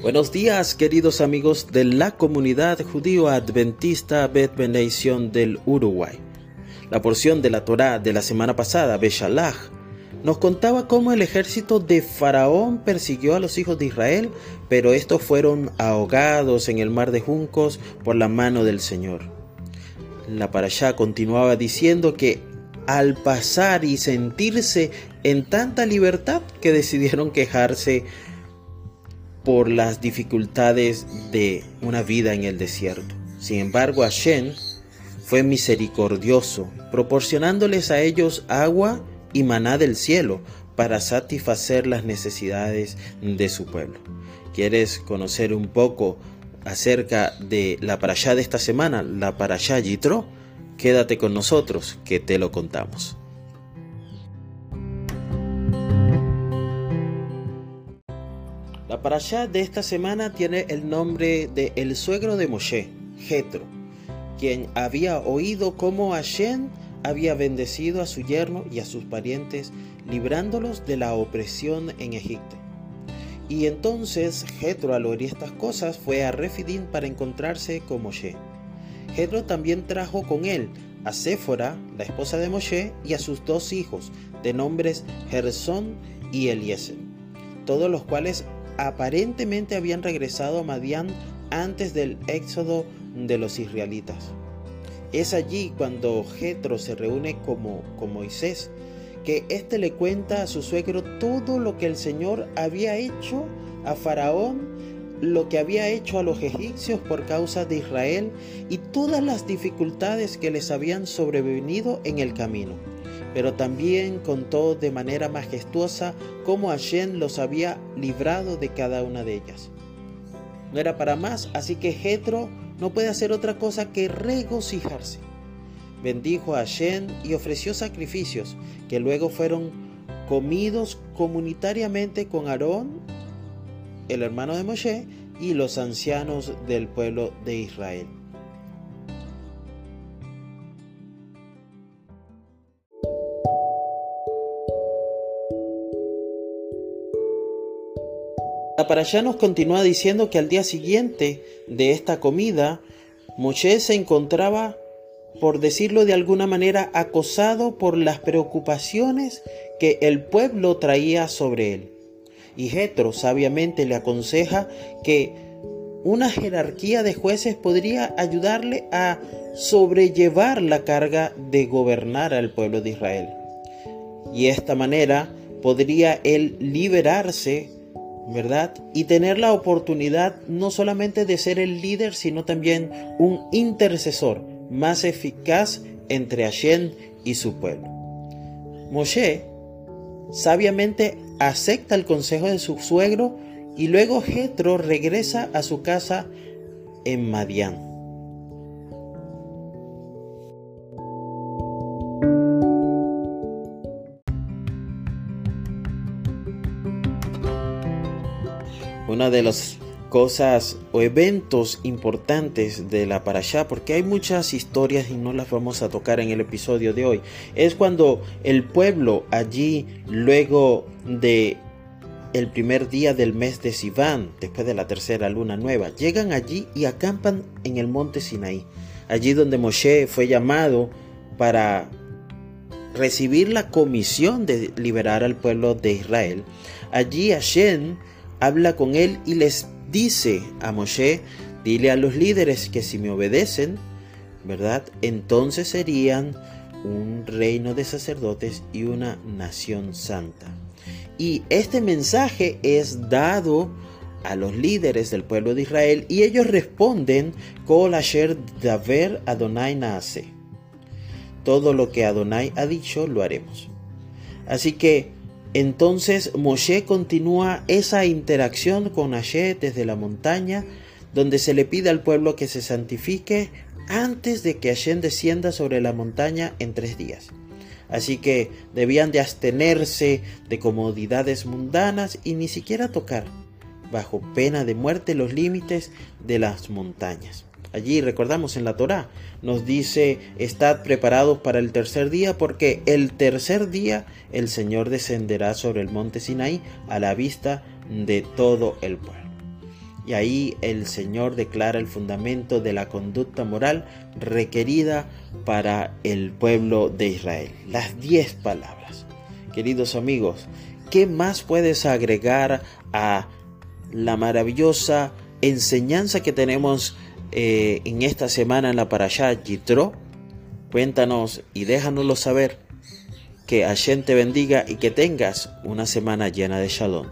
Buenos días, queridos amigos de la comunidad judío adventista Bet del Uruguay. La porción de la Torá de la semana pasada, Beshalach, nos contaba cómo el ejército de Faraón persiguió a los hijos de Israel, pero estos fueron ahogados en el mar de juncos por la mano del Señor. La parashá continuaba diciendo que al pasar y sentirse en tanta libertad que decidieron quejarse por las dificultades de una vida en el desierto. Sin embargo, Hashem fue misericordioso, proporcionándoles a ellos agua y maná del cielo para satisfacer las necesidades de su pueblo. ¿Quieres conocer un poco acerca de la parashá de esta semana, la parashá Yitro? Quédate con nosotros que te lo contamos. La parashá de esta semana tiene el nombre de el suegro de Moshe, Jetro, quien había oído cómo Hashem había bendecido a su yerno y a sus parientes, librándolos de la opresión en Egipto. Y entonces Jetro al oír estas cosas fue a Refidim para encontrarse con Moshe. Jetro también trajo con él a Séfora, la esposa de Moshe, y a sus dos hijos, de nombres Gersón y Eliezer, todos los cuales aparentemente habían regresado a Madián antes del éxodo de los israelitas. Es allí cuando Jetro se reúne como, con Moisés, que éste le cuenta a su suegro todo lo que el Señor había hecho a Faraón, lo que había hecho a los egipcios por causa de Israel y todas las dificultades que les habían sobrevenido en el camino pero también contó de manera majestuosa cómo Hashem los había librado de cada una de ellas. No era para más, así que Jetro no puede hacer otra cosa que regocijarse. Bendijo a Hashem y ofreció sacrificios que luego fueron comidos comunitariamente con Aarón, el hermano de Moshe, y los ancianos del pueblo de Israel. La nos continúa diciendo que al día siguiente de esta comida, Moshe se encontraba, por decirlo de alguna manera, acosado por las preocupaciones que el pueblo traía sobre él. Y Jetro sabiamente le aconseja que una jerarquía de jueces podría ayudarle a sobrellevar la carga de gobernar al pueblo de Israel. Y de esta manera podría él liberarse ¿verdad? Y tener la oportunidad no solamente de ser el líder, sino también un intercesor más eficaz entre Hashem y su pueblo. Moshe sabiamente acepta el consejo de su suegro y luego Jetro regresa a su casa en Madián. Una de las cosas o eventos importantes de la parasha, porque hay muchas historias y no las vamos a tocar en el episodio de hoy, es cuando el pueblo allí, luego de el primer día del mes de Sivan, después de la tercera luna nueva, llegan allí y acampan en el monte Sinaí, allí donde Moshe fue llamado para recibir la comisión de liberar al pueblo de Israel. Allí Hashem habla con él y les dice a Moshe, dile a los líderes que si me obedecen, ¿verdad? Entonces serían un reino de sacerdotes y una nación santa. Y este mensaje es dado a los líderes del pueblo de Israel y ellos responden Kol Asher Daver Adonai Naase. Todo lo que Adonai ha dicho lo haremos. Así que entonces Moshe continúa esa interacción con Hashem desde la montaña, donde se le pide al pueblo que se santifique antes de que Hashem descienda sobre la montaña en tres días. Así que debían de abstenerse de comodidades mundanas y ni siquiera tocar, bajo pena de muerte, los límites de las montañas. Allí recordamos en la Torá, nos dice, estad preparados para el tercer día, porque el tercer día el Señor descenderá sobre el monte Sinaí a la vista de todo el pueblo. y ahí el Señor declara el fundamento de la conducta moral requerida para el pueblo de Israel. Las diez palabras. Queridos amigos, ¿qué más puedes agregar a la maravillosa enseñanza que tenemos eh, en esta semana en la Parashá Yitro? Cuéntanos y déjanoslo saber. Que Hashem te bendiga y que tengas una semana llena de shalom.